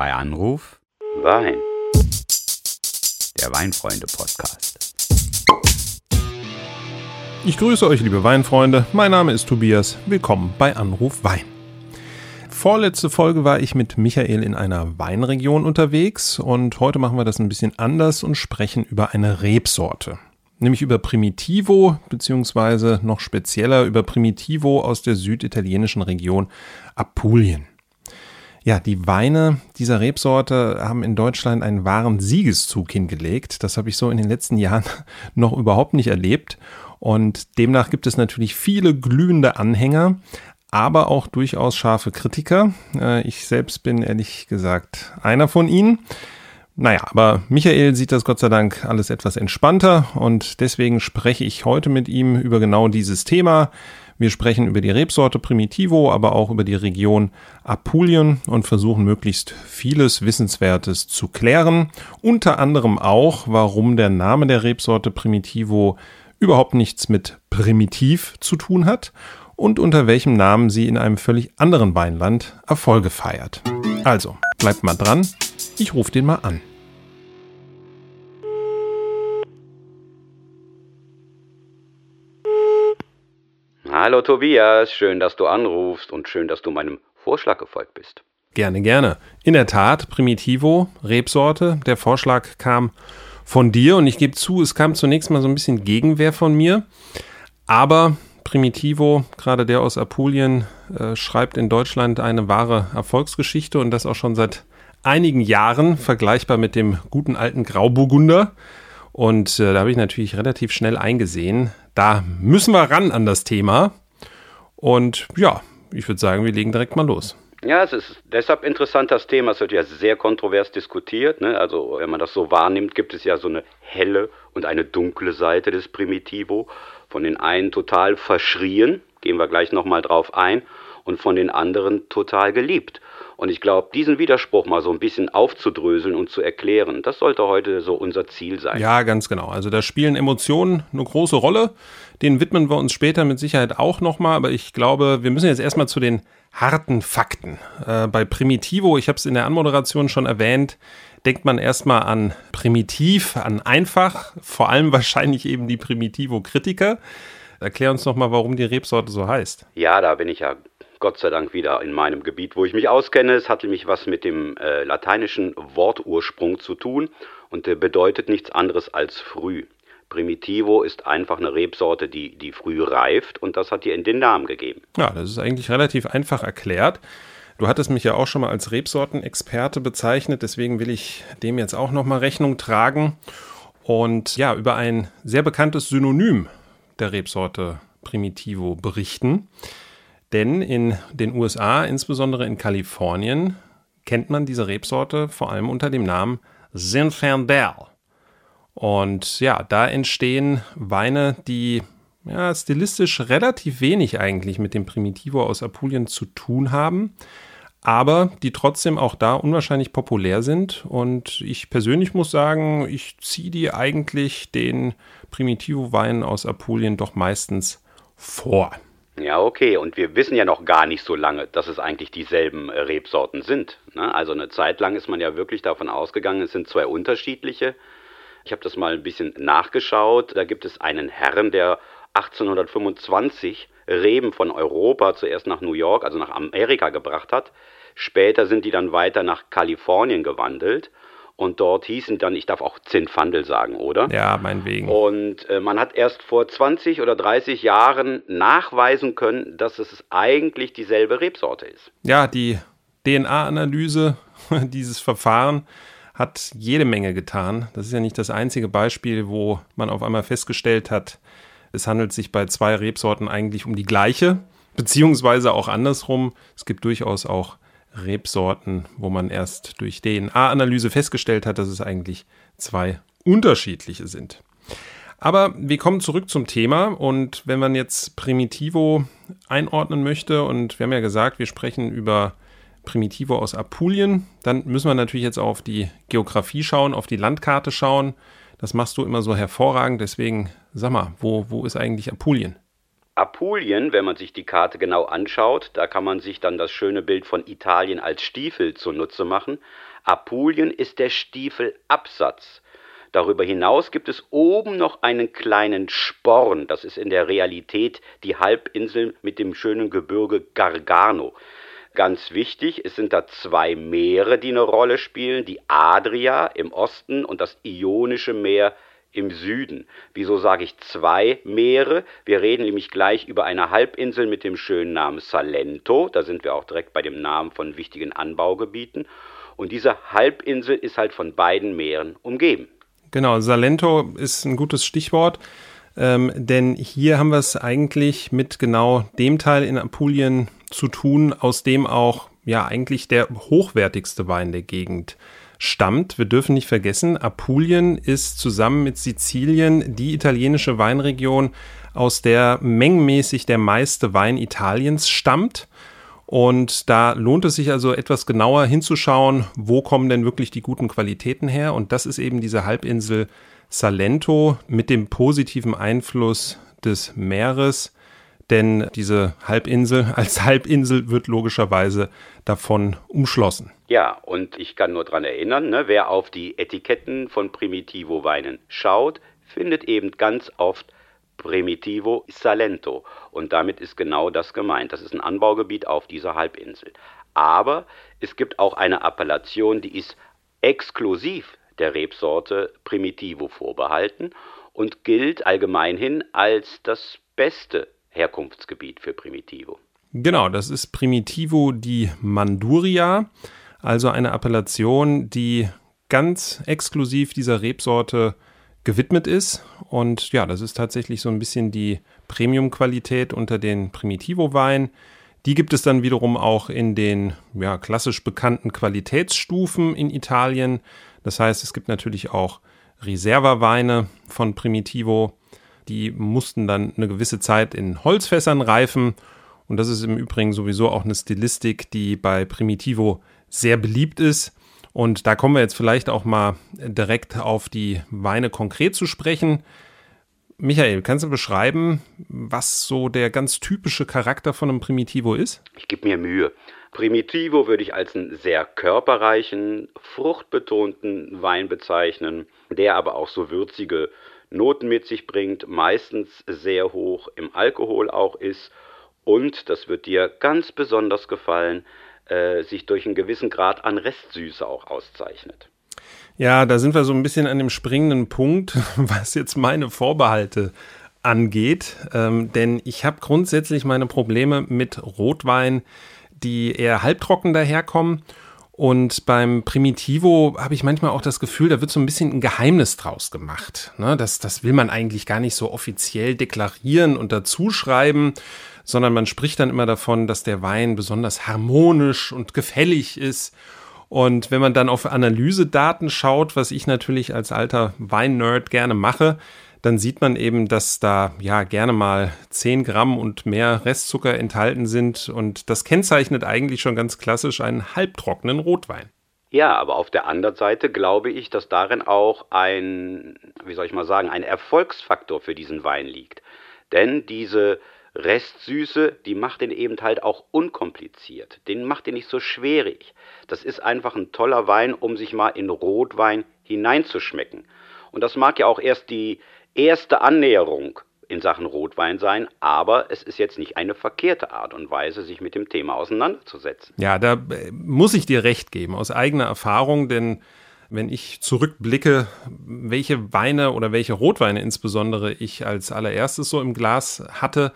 Bei Anruf Wein. Der Weinfreunde-Podcast. Ich grüße euch, liebe Weinfreunde. Mein Name ist Tobias. Willkommen bei Anruf Wein. Vorletzte Folge war ich mit Michael in einer Weinregion unterwegs und heute machen wir das ein bisschen anders und sprechen über eine Rebsorte. Nämlich über Primitivo, beziehungsweise noch spezieller über Primitivo aus der süditalienischen Region Apulien. Ja, die Weine dieser Rebsorte haben in Deutschland einen wahren Siegeszug hingelegt. Das habe ich so in den letzten Jahren noch überhaupt nicht erlebt. Und demnach gibt es natürlich viele glühende Anhänger, aber auch durchaus scharfe Kritiker. Äh, ich selbst bin ehrlich gesagt einer von ihnen. Naja, aber Michael sieht das Gott sei Dank alles etwas entspannter und deswegen spreche ich heute mit ihm über genau dieses Thema. Wir sprechen über die Rebsorte Primitivo, aber auch über die Region Apulien und versuchen möglichst vieles Wissenswertes zu klären. Unter anderem auch, warum der Name der Rebsorte Primitivo überhaupt nichts mit primitiv zu tun hat und unter welchem Namen sie in einem völlig anderen Weinland Erfolge feiert. Also, bleibt mal dran, ich rufe den mal an. Hallo Tobias, schön, dass du anrufst und schön, dass du meinem Vorschlag gefolgt bist. Gerne, gerne. In der Tat, Primitivo, Rebsorte. Der Vorschlag kam von dir und ich gebe zu, es kam zunächst mal so ein bisschen Gegenwehr von mir. Aber Primitivo, gerade der aus Apulien, äh, schreibt in Deutschland eine wahre Erfolgsgeschichte und das auch schon seit einigen Jahren, vergleichbar mit dem guten alten Grauburgunder. Und äh, da habe ich natürlich relativ schnell eingesehen, da müssen wir ran an das Thema. Und ja, ich würde sagen, wir legen direkt mal los. Ja, es ist deshalb interessant, das Thema. Es wird ja sehr kontrovers diskutiert. Ne? Also, wenn man das so wahrnimmt, gibt es ja so eine helle und eine dunkle Seite des Primitivo. Von den einen total verschrien, gehen wir gleich nochmal drauf ein, und von den anderen total geliebt. Und ich glaube, diesen Widerspruch mal so ein bisschen aufzudröseln und zu erklären, das sollte heute so unser Ziel sein. Ja, ganz genau. Also da spielen Emotionen eine große Rolle. Den widmen wir uns später mit Sicherheit auch nochmal. Aber ich glaube, wir müssen jetzt erstmal zu den harten Fakten. Äh, bei Primitivo, ich habe es in der Anmoderation schon erwähnt, denkt man erstmal an primitiv, an einfach, vor allem wahrscheinlich eben die Primitivo-Kritiker. Erklär uns nochmal, warum die Rebsorte so heißt. Ja, da bin ich ja Gott sei Dank wieder in meinem Gebiet, wo ich mich auskenne. Es hat nämlich was mit dem äh, lateinischen Wortursprung zu tun und der bedeutet nichts anderes als früh. Primitivo ist einfach eine Rebsorte, die, die früh reift und das hat ihr in den Namen gegeben. Ja, das ist eigentlich relativ einfach erklärt. Du hattest mich ja auch schon mal als Rebsortenexperte bezeichnet, deswegen will ich dem jetzt auch nochmal Rechnung tragen und ja, über ein sehr bekanntes Synonym der Rebsorte Primitivo berichten. Denn in den USA, insbesondere in Kalifornien, kennt man diese Rebsorte vor allem unter dem Namen Zinfandel. Und ja, da entstehen Weine, die ja, stilistisch relativ wenig eigentlich mit dem Primitivo aus Apulien zu tun haben, aber die trotzdem auch da unwahrscheinlich populär sind. Und ich persönlich muss sagen, ich ziehe die eigentlich den Primitivo-Weinen aus Apulien doch meistens vor. Ja, okay. Und wir wissen ja noch gar nicht so lange, dass es eigentlich dieselben äh, Rebsorten sind. Ne? Also eine Zeit lang ist man ja wirklich davon ausgegangen, es sind zwei unterschiedliche. Ich habe das mal ein bisschen nachgeschaut. Da gibt es einen Herrn, der 1825 Reben von Europa zuerst nach New York, also nach Amerika gebracht hat. Später sind die dann weiter nach Kalifornien gewandelt und dort hießen dann, ich darf auch Zinfandel sagen, oder? Ja, meinetwegen. Und äh, man hat erst vor 20 oder 30 Jahren nachweisen können, dass es eigentlich dieselbe Rebsorte ist. Ja, die DNA-Analyse, dieses Verfahren, hat jede Menge getan. Das ist ja nicht das einzige Beispiel, wo man auf einmal festgestellt hat, es handelt sich bei zwei Rebsorten eigentlich um die gleiche, beziehungsweise auch andersrum. Es gibt durchaus auch Rebsorten, wo man erst durch DNA-Analyse festgestellt hat, dass es eigentlich zwei unterschiedliche sind. Aber wir kommen zurück zum Thema und wenn man jetzt Primitivo einordnen möchte und wir haben ja gesagt, wir sprechen über Primitivo aus Apulien, dann müssen wir natürlich jetzt auf die Geografie schauen, auf die Landkarte schauen. Das machst du immer so hervorragend, deswegen sag mal, wo, wo ist eigentlich Apulien? Apulien, wenn man sich die Karte genau anschaut, da kann man sich dann das schöne Bild von Italien als Stiefel zunutze machen. Apulien ist der Stiefelabsatz. Darüber hinaus gibt es oben noch einen kleinen Sporn, das ist in der Realität die Halbinsel mit dem schönen Gebirge Gargano. Ganz wichtig, es sind da zwei Meere, die eine Rolle spielen, die Adria im Osten und das Ionische Meer im Süden. Wieso sage ich zwei Meere? Wir reden nämlich gleich über eine Halbinsel mit dem schönen Namen Salento, da sind wir auch direkt bei dem Namen von wichtigen Anbaugebieten. Und diese Halbinsel ist halt von beiden Meeren umgeben. Genau, Salento ist ein gutes Stichwort, ähm, denn hier haben wir es eigentlich mit genau dem Teil in Apulien zu tun, aus dem auch ja eigentlich der hochwertigste Wein der Gegend stammt. Wir dürfen nicht vergessen, Apulien ist zusammen mit Sizilien die italienische Weinregion, aus der mengenmäßig der meiste Wein Italiens stammt. Und da lohnt es sich also etwas genauer hinzuschauen, wo kommen denn wirklich die guten Qualitäten her. Und das ist eben diese Halbinsel Salento mit dem positiven Einfluss des Meeres. Denn diese Halbinsel als Halbinsel wird logischerweise davon umschlossen. Ja, und ich kann nur daran erinnern, ne, wer auf die Etiketten von Primitivo-Weinen schaut, findet eben ganz oft Primitivo Salento. Und damit ist genau das gemeint. Das ist ein Anbaugebiet auf dieser Halbinsel. Aber es gibt auch eine Appellation, die ist exklusiv der Rebsorte Primitivo vorbehalten und gilt allgemeinhin als das beste Herkunftsgebiet für Primitivo. Genau, das ist Primitivo di Manduria, also eine Appellation, die ganz exklusiv dieser Rebsorte gewidmet ist. Und ja, das ist tatsächlich so ein bisschen die Premium-Qualität unter den Primitivo-Weinen. Die gibt es dann wiederum auch in den ja, klassisch bekannten Qualitätsstufen in Italien. Das heißt, es gibt natürlich auch Reserva-Weine von Primitivo. Die mussten dann eine gewisse Zeit in Holzfässern reifen. Und das ist im Übrigen sowieso auch eine Stilistik, die bei Primitivo sehr beliebt ist. Und da kommen wir jetzt vielleicht auch mal direkt auf die Weine konkret zu sprechen. Michael, kannst du beschreiben, was so der ganz typische Charakter von einem Primitivo ist? Ich gebe mir Mühe. Primitivo würde ich als einen sehr körperreichen, fruchtbetonten Wein bezeichnen, der aber auch so würzige Noten mit sich bringt, meistens sehr hoch im Alkohol auch ist und, das wird dir ganz besonders gefallen, äh, sich durch einen gewissen Grad an Restsüße auch auszeichnet. Ja, da sind wir so ein bisschen an dem springenden Punkt, was jetzt meine Vorbehalte angeht. Ähm, denn ich habe grundsätzlich meine Probleme mit Rotwein, die eher halbtrocken daherkommen. Und beim Primitivo habe ich manchmal auch das Gefühl, da wird so ein bisschen ein Geheimnis draus gemacht. Ne? Das, das will man eigentlich gar nicht so offiziell deklarieren und dazuschreiben, sondern man spricht dann immer davon, dass der Wein besonders harmonisch und gefällig ist. Und wenn man dann auf Analysedaten schaut, was ich natürlich als alter Weinnerd gerne mache, dann sieht man eben, dass da ja gerne mal 10 Gramm und mehr Restzucker enthalten sind. Und das kennzeichnet eigentlich schon ganz klassisch einen halbtrockenen Rotwein. Ja, aber auf der anderen Seite glaube ich, dass darin auch ein, wie soll ich mal sagen, ein Erfolgsfaktor für diesen Wein liegt. Denn diese Restsüße, die macht den eben halt auch unkompliziert. Den macht den nicht so schwierig. Das ist einfach ein toller Wein, um sich mal in Rotwein hineinzuschmecken. Und das mag ja auch erst die erste Annäherung in Sachen Rotwein sein, aber es ist jetzt nicht eine verkehrte Art und Weise, sich mit dem Thema auseinanderzusetzen. Ja, da äh, muss ich dir recht geben, aus eigener Erfahrung, denn wenn ich zurückblicke, welche Weine oder welche Rotweine insbesondere ich als allererstes so im Glas hatte,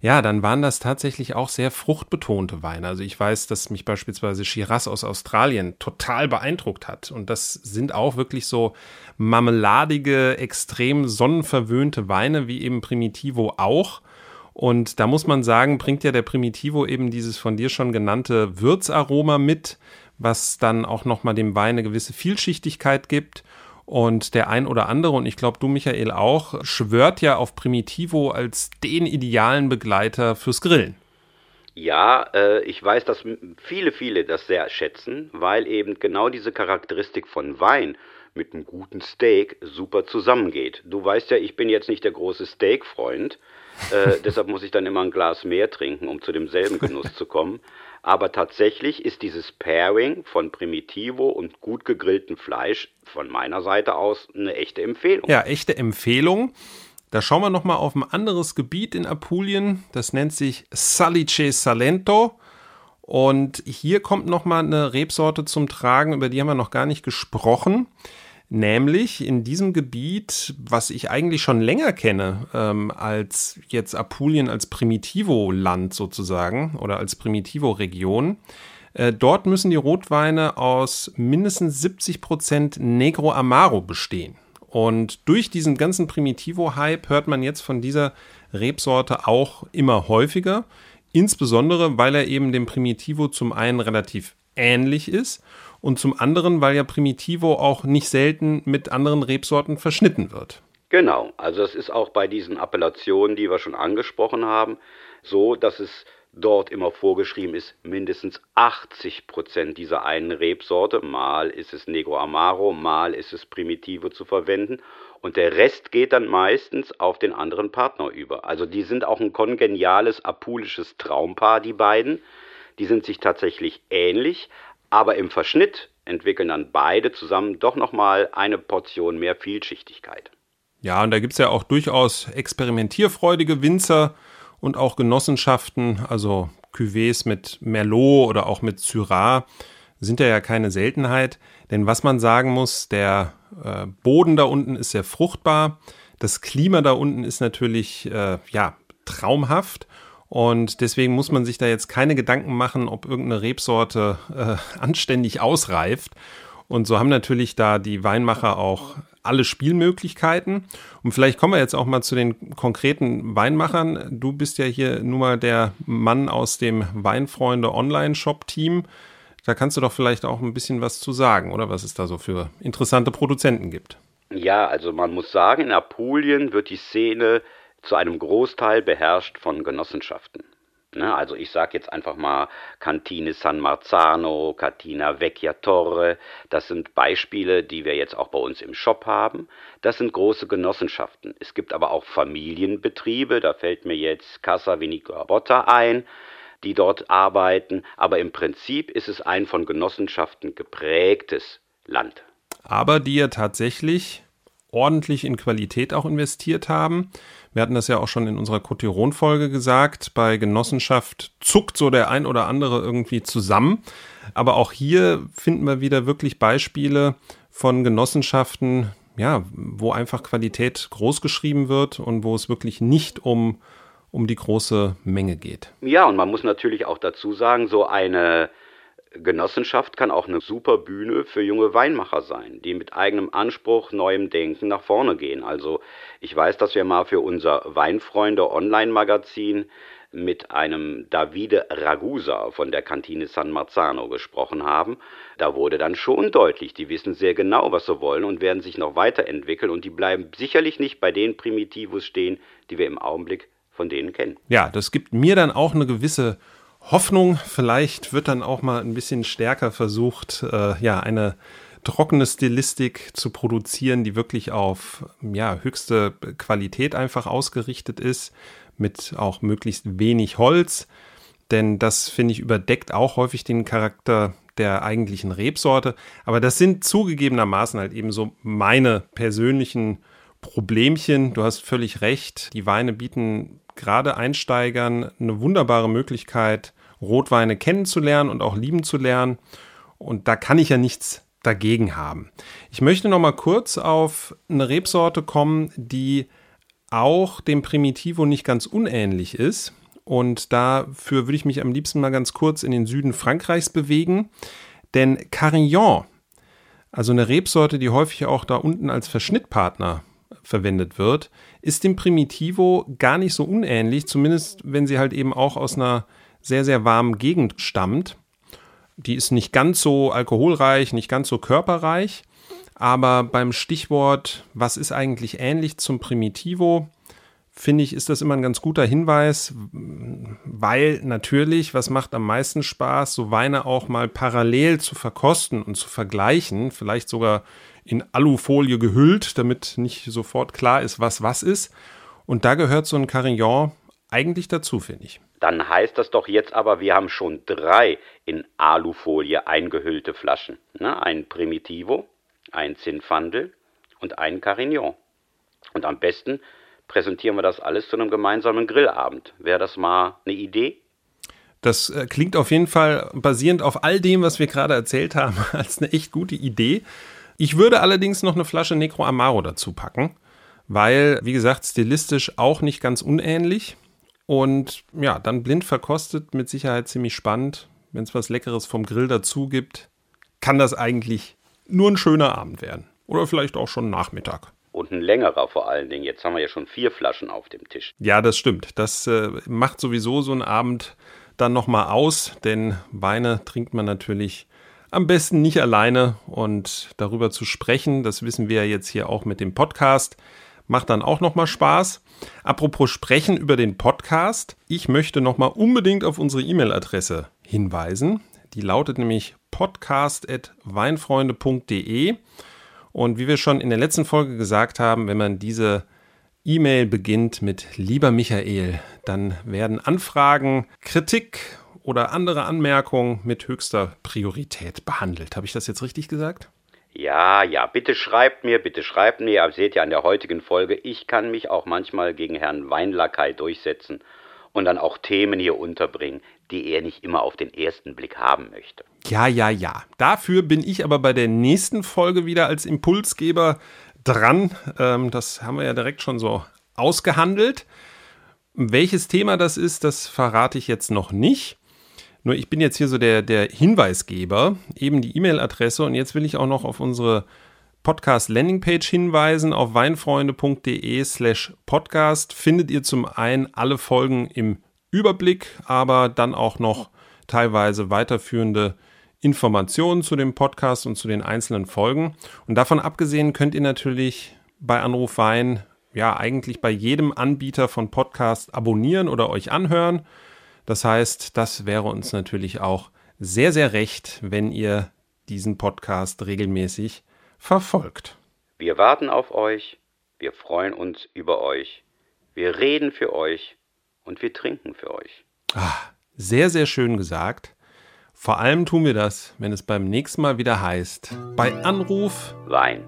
ja, dann waren das tatsächlich auch sehr fruchtbetonte Weine. Also ich weiß, dass mich beispielsweise Shiraz aus Australien total beeindruckt hat. Und das sind auch wirklich so marmeladige, extrem sonnenverwöhnte Weine, wie eben Primitivo auch. Und da muss man sagen, bringt ja der Primitivo eben dieses von dir schon genannte Würzaroma mit, was dann auch nochmal dem Wein eine gewisse Vielschichtigkeit gibt. Und der ein oder andere, und ich glaube du, Michael, auch, schwört ja auf Primitivo als den idealen Begleiter fürs Grillen. Ja, äh, ich weiß, dass viele, viele das sehr schätzen, weil eben genau diese Charakteristik von Wein mit einem guten Steak super zusammengeht. Du weißt ja, ich bin jetzt nicht der große Steak-Freund, äh, deshalb muss ich dann immer ein Glas mehr trinken, um zu demselben Genuss zu kommen. Aber tatsächlich ist dieses Pairing von Primitivo und gut gegrilltem Fleisch von meiner Seite aus eine echte Empfehlung. Ja, echte Empfehlung. Da schauen wir nochmal auf ein anderes Gebiet in Apulien. Das nennt sich Salice Salento. Und hier kommt nochmal eine Rebsorte zum Tragen, über die haben wir noch gar nicht gesprochen. Nämlich in diesem Gebiet, was ich eigentlich schon länger kenne, ähm, als jetzt Apulien als Primitivo-Land sozusagen oder als Primitivo-Region. Äh, dort müssen die Rotweine aus mindestens 70 Prozent Negro Amaro bestehen. Und durch diesen ganzen Primitivo-Hype hört man jetzt von dieser Rebsorte auch immer häufiger. Insbesondere, weil er eben dem Primitivo zum einen relativ ähnlich ist und zum anderen, weil ja Primitivo auch nicht selten mit anderen Rebsorten verschnitten wird. Genau, also es ist auch bei diesen Appellationen, die wir schon angesprochen haben, so, dass es dort immer vorgeschrieben ist, mindestens 80 Prozent dieser einen Rebsorte, mal ist es Negro Amaro, mal ist es Primitivo zu verwenden und der Rest geht dann meistens auf den anderen Partner über. Also die sind auch ein kongeniales apulisches Traumpaar, die beiden. Die sind sich tatsächlich ähnlich, aber im Verschnitt entwickeln dann beide zusammen doch nochmal eine Portion mehr Vielschichtigkeit. Ja, und da gibt es ja auch durchaus experimentierfreudige Winzer und auch Genossenschaften, also Cuvées mit Merlot oder auch mit Syrah sind ja, keine Seltenheit. Denn was man sagen muss, der äh, Boden da unten ist sehr fruchtbar. Das Klima da unten ist natürlich äh, ja, traumhaft. Und deswegen muss man sich da jetzt keine Gedanken machen, ob irgendeine Rebsorte äh, anständig ausreift. Und so haben natürlich da die Weinmacher auch alle Spielmöglichkeiten. Und vielleicht kommen wir jetzt auch mal zu den konkreten Weinmachern. Du bist ja hier nun mal der Mann aus dem Weinfreunde Online-Shop-Team. Da kannst du doch vielleicht auch ein bisschen was zu sagen, oder was es da so für interessante Produzenten gibt. Ja, also man muss sagen, in Apulien wird die Szene zu einem Großteil beherrscht von Genossenschaften. Ne, also ich sage jetzt einfach mal Cantine San Marzano, Cantina Vecchia Torre. Das sind Beispiele, die wir jetzt auch bei uns im Shop haben. Das sind große Genossenschaften. Es gibt aber auch Familienbetriebe. Da fällt mir jetzt Casa Vinicola Botta ein, die dort arbeiten. Aber im Prinzip ist es ein von Genossenschaften geprägtes Land. Aber die ja tatsächlich ordentlich in Qualität auch investiert haben. Wir hatten das ja auch schon in unserer Cotiron-Folge gesagt. Bei Genossenschaft zuckt so der ein oder andere irgendwie zusammen. Aber auch hier finden wir wieder wirklich Beispiele von Genossenschaften, ja, wo einfach Qualität großgeschrieben wird und wo es wirklich nicht um, um die große Menge geht. Ja, und man muss natürlich auch dazu sagen, so eine Genossenschaft kann auch eine super Bühne für junge Weinmacher sein, die mit eigenem Anspruch, neuem Denken nach vorne gehen. Also ich weiß, dass wir mal für unser Weinfreunde Online-Magazin mit einem Davide Ragusa von der Kantine San Marzano gesprochen haben. Da wurde dann schon deutlich, die wissen sehr genau, was sie wollen und werden sich noch weiterentwickeln und die bleiben sicherlich nicht bei den Primitivos stehen, die wir im Augenblick von denen kennen. Ja, das gibt mir dann auch eine gewisse Hoffnung, vielleicht wird dann auch mal ein bisschen stärker versucht, äh, ja, eine trockene Stilistik zu produzieren, die wirklich auf ja, höchste Qualität einfach ausgerichtet ist, mit auch möglichst wenig Holz. Denn das, finde ich, überdeckt auch häufig den Charakter der eigentlichen Rebsorte. Aber das sind zugegebenermaßen halt eben so meine persönlichen Problemchen. Du hast völlig recht. Die Weine bieten gerade Einsteigern eine wunderbare Möglichkeit, Rotweine kennenzulernen und auch lieben zu lernen. Und da kann ich ja nichts dagegen haben. Ich möchte noch mal kurz auf eine Rebsorte kommen, die auch dem Primitivo nicht ganz unähnlich ist. Und dafür würde ich mich am liebsten mal ganz kurz in den Süden Frankreichs bewegen. Denn Carignan, also eine Rebsorte, die häufig auch da unten als Verschnittpartner verwendet wird, ist dem Primitivo gar nicht so unähnlich, zumindest wenn sie halt eben auch aus einer sehr, sehr warmen Gegend stammt. Die ist nicht ganz so alkoholreich, nicht ganz so körperreich, aber beim Stichwort, was ist eigentlich ähnlich zum Primitivo, finde ich, ist das immer ein ganz guter Hinweis, weil natürlich, was macht am meisten Spaß, so Weine auch mal parallel zu verkosten und zu vergleichen, vielleicht sogar in Alufolie gehüllt, damit nicht sofort klar ist, was was ist. Und da gehört so ein Carignan eigentlich dazu, finde ich. Dann heißt das doch jetzt aber, wir haben schon drei in Alufolie eingehüllte Flaschen. Ne? Ein Primitivo, ein Zinfandel und ein Carignon. Und am besten präsentieren wir das alles zu einem gemeinsamen Grillabend. Wäre das mal eine Idee? Das äh, klingt auf jeden Fall basierend auf all dem, was wir gerade erzählt haben, als eine echt gute Idee. Ich würde allerdings noch eine Flasche Necro Amaro dazu packen, weil, wie gesagt, stilistisch auch nicht ganz unähnlich. Und ja, dann blind verkostet, mit Sicherheit ziemlich spannend. Wenn es was Leckeres vom Grill dazu gibt, kann das eigentlich nur ein schöner Abend werden. Oder vielleicht auch schon Nachmittag. Und ein längerer vor allen Dingen. Jetzt haben wir ja schon vier Flaschen auf dem Tisch. Ja, das stimmt. Das äh, macht sowieso so einen Abend dann nochmal aus, denn Weine trinkt man natürlich am besten nicht alleine und darüber zu sprechen, das wissen wir ja jetzt hier auch mit dem Podcast, macht dann auch nochmal Spaß. Apropos sprechen über den Podcast, ich möchte nochmal unbedingt auf unsere E-Mail-Adresse hinweisen. Die lautet nämlich podcast.weinfreunde.de und wie wir schon in der letzten Folge gesagt haben, wenn man diese E-Mail beginnt mit Lieber Michael, dann werden Anfragen, Kritik oder andere Anmerkungen mit höchster Priorität behandelt. Habe ich das jetzt richtig gesagt? Ja, ja, bitte schreibt mir, bitte schreibt mir. Ihr seht ja an der heutigen Folge, ich kann mich auch manchmal gegen Herrn Weinlackei durchsetzen und dann auch Themen hier unterbringen, die er nicht immer auf den ersten Blick haben möchte. Ja, ja, ja. Dafür bin ich aber bei der nächsten Folge wieder als Impulsgeber dran. Ähm, das haben wir ja direkt schon so ausgehandelt. Welches Thema das ist, das verrate ich jetzt noch nicht. Nur ich bin jetzt hier so der, der Hinweisgeber, eben die E-Mail-Adresse und jetzt will ich auch noch auf unsere Podcast-Landingpage hinweisen. Auf weinfreunde.de slash podcast findet ihr zum einen alle Folgen im Überblick, aber dann auch noch teilweise weiterführende Informationen zu dem Podcast und zu den einzelnen Folgen. Und davon abgesehen könnt ihr natürlich bei Anruf Wein ja eigentlich bei jedem Anbieter von Podcast abonnieren oder euch anhören. Das heißt, das wäre uns natürlich auch sehr, sehr recht, wenn ihr diesen Podcast regelmäßig verfolgt. Wir warten auf euch, wir freuen uns über euch, wir reden für euch und wir trinken für euch. Ah, sehr, sehr schön gesagt. Vor allem tun wir das, wenn es beim nächsten Mal wieder heißt, bei Anruf Wein.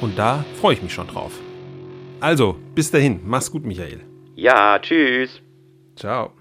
Und da freue ich mich schon drauf. Also, bis dahin, mach's gut, Michael. Ja, tschüss. Ciao.